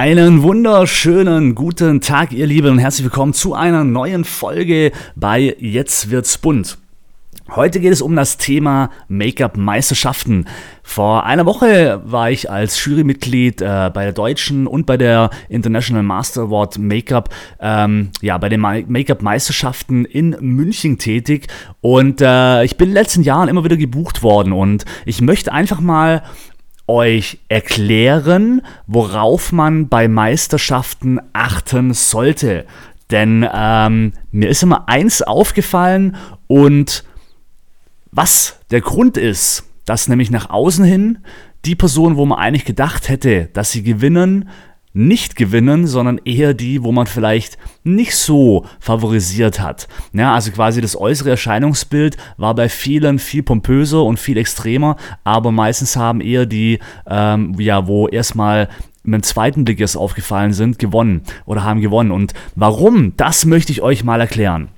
Einen wunderschönen guten Tag, ihr Lieben, und herzlich willkommen zu einer neuen Folge bei Jetzt wird's bunt. Heute geht es um das Thema Make-up-Meisterschaften. Vor einer Woche war ich als Jurymitglied äh, bei der deutschen und bei der International Master Award Make-up, ähm, ja, bei den Make-up-Meisterschaften in München tätig und äh, ich bin in den letzten Jahren immer wieder gebucht worden und ich möchte einfach mal euch erklären, worauf man bei Meisterschaften achten sollte. Denn ähm, mir ist immer eins aufgefallen und was der Grund ist, dass nämlich nach außen hin die Person, wo man eigentlich gedacht hätte, dass sie gewinnen, nicht gewinnen, sondern eher die, wo man vielleicht nicht so favorisiert hat. Ja, also quasi das äußere Erscheinungsbild war bei vielen viel pompöser und viel extremer, aber meistens haben eher die, ähm, ja, wo erstmal mit dem zweiten Blick erst aufgefallen sind, gewonnen oder haben gewonnen. Und warum, das möchte ich euch mal erklären.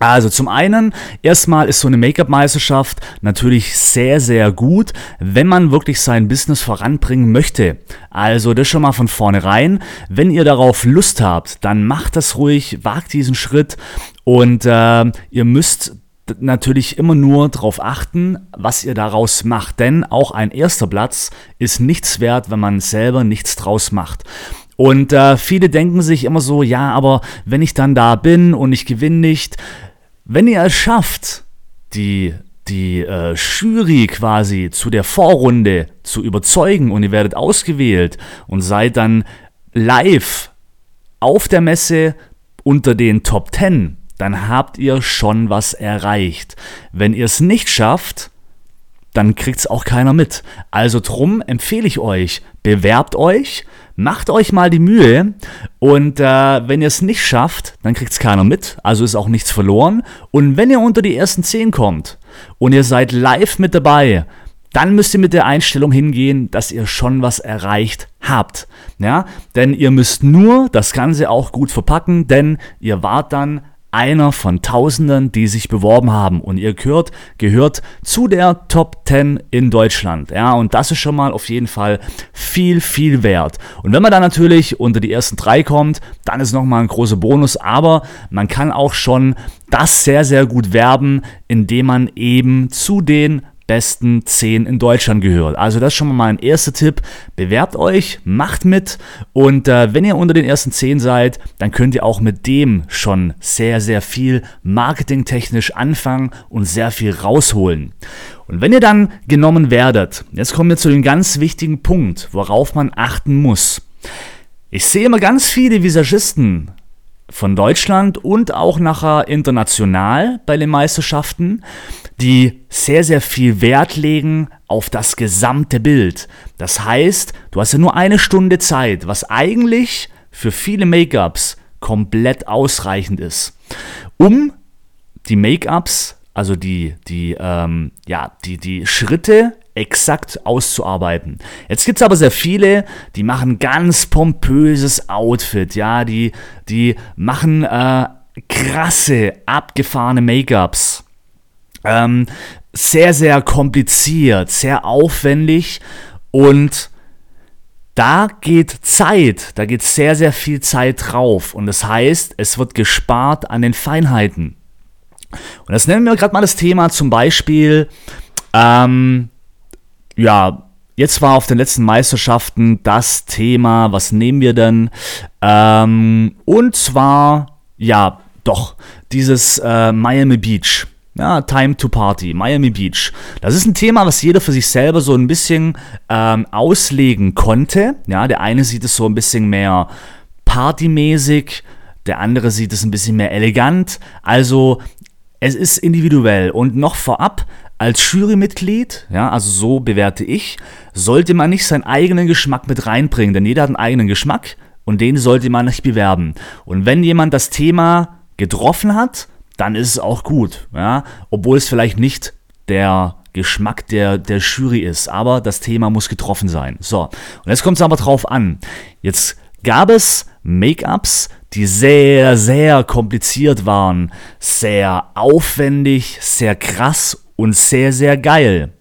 Also zum einen, erstmal ist so eine Make-up-Meisterschaft natürlich sehr, sehr gut, wenn man wirklich sein Business voranbringen möchte. Also das schon mal von vornherein. Wenn ihr darauf Lust habt, dann macht das ruhig, wagt diesen Schritt und äh, ihr müsst natürlich immer nur darauf achten, was ihr daraus macht. Denn auch ein erster Platz ist nichts wert, wenn man selber nichts draus macht. Und äh, viele denken sich immer so, ja, aber wenn ich dann da bin und ich gewinne nicht, wenn ihr es schafft, die, die äh, Jury quasi zu der Vorrunde zu überzeugen und ihr werdet ausgewählt und seid dann live auf der Messe unter den Top 10, dann habt ihr schon was erreicht. Wenn ihr es nicht schafft, dann kriegt es auch keiner mit. Also drum empfehle ich euch, bewerbt euch, macht euch mal die Mühe und äh, wenn ihr es nicht schafft, dann kriegt es keiner mit, also ist auch nichts verloren. Und wenn ihr unter die ersten 10 kommt und ihr seid live mit dabei, dann müsst ihr mit der Einstellung hingehen, dass ihr schon was erreicht habt. Ja, denn ihr müsst nur das Ganze auch gut verpacken, denn ihr wart dann einer von Tausenden, die sich beworben haben. Und ihr gehört, gehört zu der Top 10 in Deutschland. Ja, und das ist schon mal auf jeden Fall viel, viel wert. Und wenn man dann natürlich unter die ersten drei kommt, dann ist nochmal ein großer Bonus. Aber man kann auch schon das sehr, sehr gut werben, indem man eben zu den besten 10 in Deutschland gehört. Also das ist schon mal mein erster Tipp. Bewerbt euch, macht mit und äh, wenn ihr unter den ersten 10 seid, dann könnt ihr auch mit dem schon sehr, sehr viel marketingtechnisch anfangen und sehr viel rausholen. Und wenn ihr dann genommen werdet, jetzt kommen wir zu dem ganz wichtigen Punkt, worauf man achten muss. Ich sehe immer ganz viele Visagisten von Deutschland und auch nachher international bei den Meisterschaften, die sehr, sehr viel Wert legen auf das gesamte Bild. Das heißt, du hast ja nur eine Stunde Zeit, was eigentlich für viele Make-ups komplett ausreichend ist, um die Make-ups, also die, die, ähm, ja, die, die Schritte exakt auszuarbeiten. Jetzt gibt es aber sehr viele, die machen ganz pompöses Outfit, ja, die, die machen äh, krasse, abgefahrene Make-ups ähm, sehr, sehr kompliziert, sehr aufwendig und da geht Zeit, da geht sehr, sehr viel Zeit drauf. Und das heißt, es wird gespart an den Feinheiten. Und das nennen wir gerade mal das Thema zum Beispiel, ähm, ja, jetzt war auf den letzten Meisterschaften das Thema, was nehmen wir denn? Ähm, und zwar, ja, doch, dieses äh, Miami Beach. Ja, Time to Party, Miami Beach. Das ist ein Thema, was jeder für sich selber so ein bisschen ähm, auslegen konnte. Ja, der eine sieht es so ein bisschen mehr partymäßig, der andere sieht es ein bisschen mehr elegant. Also es ist individuell und noch vorab als Jurymitglied, ja, also so bewerte ich, sollte man nicht seinen eigenen Geschmack mit reinbringen, denn jeder hat einen eigenen Geschmack und den sollte man nicht bewerben. Und wenn jemand das Thema getroffen hat, dann ist es auch gut, ja, obwohl es vielleicht nicht der Geschmack der, der Jury ist, aber das Thema muss getroffen sein. So, und jetzt kommt es aber drauf an. Jetzt gab es Make-ups, die sehr, sehr kompliziert waren, sehr aufwendig, sehr krass und sehr, sehr geil.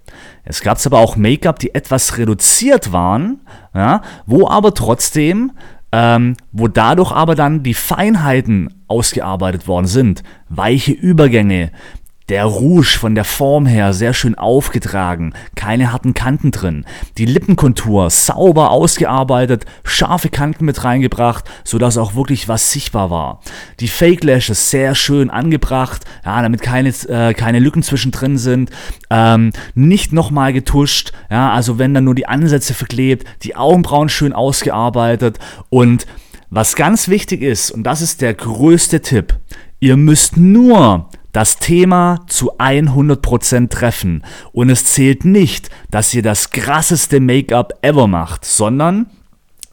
Es gab aber auch Make-up, die etwas reduziert waren, ja, wo aber trotzdem, ähm, wo dadurch aber dann die Feinheiten ausgearbeitet worden sind. Weiche Übergänge, der Rouge von der Form her sehr schön aufgetragen, keine harten Kanten drin. Die Lippenkontur sauber ausgearbeitet, scharfe Kanten mit reingebracht, sodass auch wirklich was sichtbar war. Die Fake Lashes sehr schön angebracht, ja, damit keine, äh, keine Lücken zwischendrin sind. Ähm, nicht nochmal getuscht, ja, also wenn dann nur die Ansätze verklebt, die Augenbrauen schön ausgearbeitet und was ganz wichtig ist, und das ist der größte Tipp, ihr müsst nur das Thema zu 100% treffen. Und es zählt nicht, dass ihr das krasseste Make-up ever macht, sondern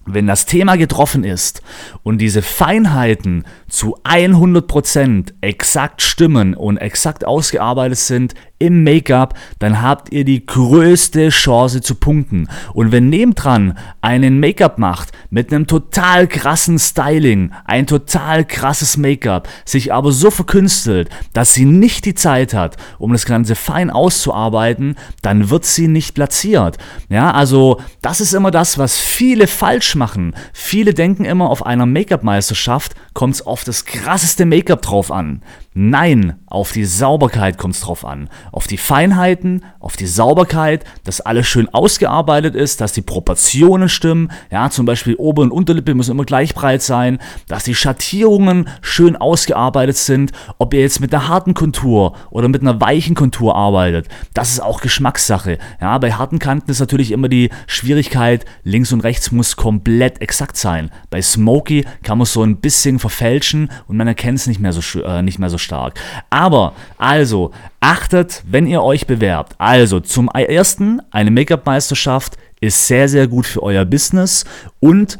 wenn das Thema getroffen ist und diese Feinheiten zu 100% exakt stimmen und exakt ausgearbeitet sind im Make-up, dann habt ihr die größte Chance zu punkten. Und wenn nebendran einen Make-up macht mit einem total krassen Styling, ein total krasses Make-up, sich aber so verkünstelt, dass sie nicht die Zeit hat, um das Ganze fein auszuarbeiten, dann wird sie nicht platziert. Ja, also das ist immer das, was viele falsch machen. Viele denken immer, auf einer Make-up-Meisterschaft kommt es auf das krasseste Make-up drauf an. Nein, auf die Sauberkeit kommt es drauf an. Auf die Feinheiten, auf die Sauberkeit, dass alles schön ausgearbeitet ist, dass die Proportionen stimmen. Ja, zum Beispiel Ober- und Unterlippe müssen immer gleich breit sein, dass die Schattierungen schön ausgearbeitet sind. Ob ihr jetzt mit einer harten Kontur oder mit einer weichen Kontur arbeitet, das ist auch Geschmackssache. Ja, bei harten Kanten ist natürlich immer die Schwierigkeit, links und rechts muss komplett exakt sein. Bei Smoky kann man so ein bisschen verfälschen und man erkennt es nicht mehr so, äh, nicht mehr so stark. Aber, also, achtet, wenn ihr euch bewerbt. Also, zum ersten, eine Make-up-Meisterschaft ist sehr, sehr gut für euer Business und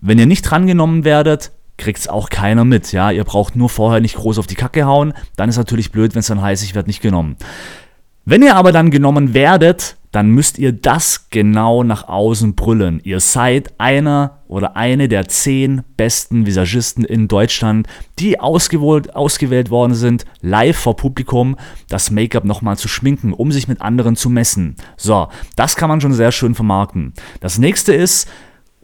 wenn ihr nicht drangenommen werdet, kriegt es auch keiner mit. Ja, ihr braucht nur vorher nicht groß auf die Kacke hauen. Dann ist natürlich blöd, wenn es dann heißt, ich werde nicht genommen. Wenn ihr aber dann genommen werdet, dann müsst ihr das genau nach außen brüllen. Ihr seid einer oder eine der zehn besten Visagisten in Deutschland, die ausgewählt, ausgewählt worden sind, live vor Publikum das Make-up nochmal zu schminken, um sich mit anderen zu messen. So, das kann man schon sehr schön vermarkten. Das nächste ist,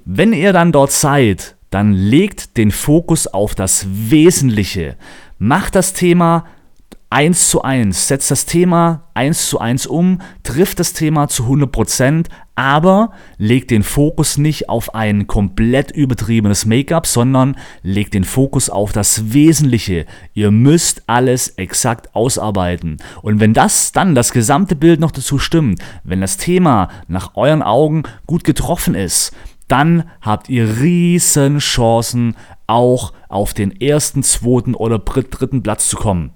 wenn ihr dann dort seid, dann legt den Fokus auf das Wesentliche. Macht das Thema eins zu eins, setzt das Thema eins zu eins um, trifft das Thema zu 100 Prozent, aber legt den Fokus nicht auf ein komplett übertriebenes Make-up, sondern legt den Fokus auf das Wesentliche. Ihr müsst alles exakt ausarbeiten. Und wenn das dann das gesamte Bild noch dazu stimmt, wenn das Thema nach euren Augen gut getroffen ist, dann habt ihr riesen Chancen, auch auf den ersten, zweiten oder dritten Platz zu kommen.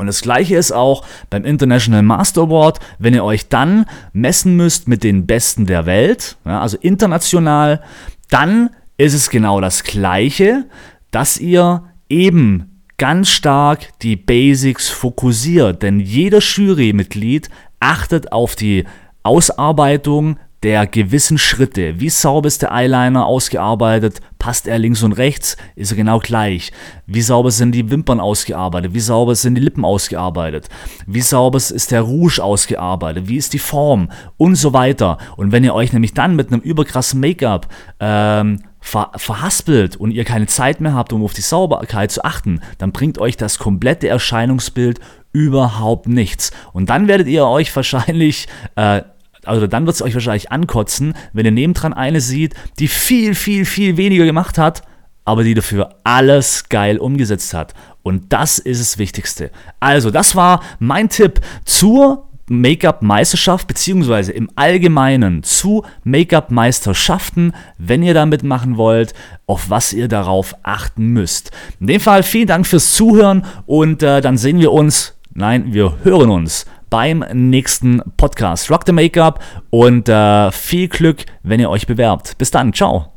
Und das gleiche ist auch beim International Master Award, wenn ihr euch dann messen müsst mit den Besten der Welt, ja, also international, dann ist es genau das gleiche, dass ihr eben ganz stark die Basics fokussiert. Denn jeder Jurymitglied achtet auf die Ausarbeitung der gewissen Schritte. Wie sauber ist der Eyeliner ausgearbeitet? Passt er links und rechts? Ist er genau gleich? Wie sauber sind die Wimpern ausgearbeitet? Wie sauber sind die Lippen ausgearbeitet? Wie sauber ist der Rouge ausgearbeitet? Wie ist die Form? Und so weiter. Und wenn ihr euch nämlich dann mit einem überkrassen Make-up ähm, ver verhaspelt und ihr keine Zeit mehr habt, um auf die Sauberkeit zu achten, dann bringt euch das komplette Erscheinungsbild überhaupt nichts. Und dann werdet ihr euch wahrscheinlich äh, also dann wird es euch wahrscheinlich ankotzen, wenn ihr nebendran eine sieht, die viel, viel, viel weniger gemacht hat, aber die dafür alles geil umgesetzt hat. Und das ist das Wichtigste. Also, das war mein Tipp zur Make-up-Meisterschaft, beziehungsweise im Allgemeinen zu Make-up-Meisterschaften, wenn ihr da mitmachen wollt, auf was ihr darauf achten müsst. In dem Fall vielen Dank fürs Zuhören und äh, dann sehen wir uns, nein, wir hören uns beim nächsten Podcast. Rock the Make-up und äh, viel Glück, wenn ihr euch bewerbt. Bis dann, ciao.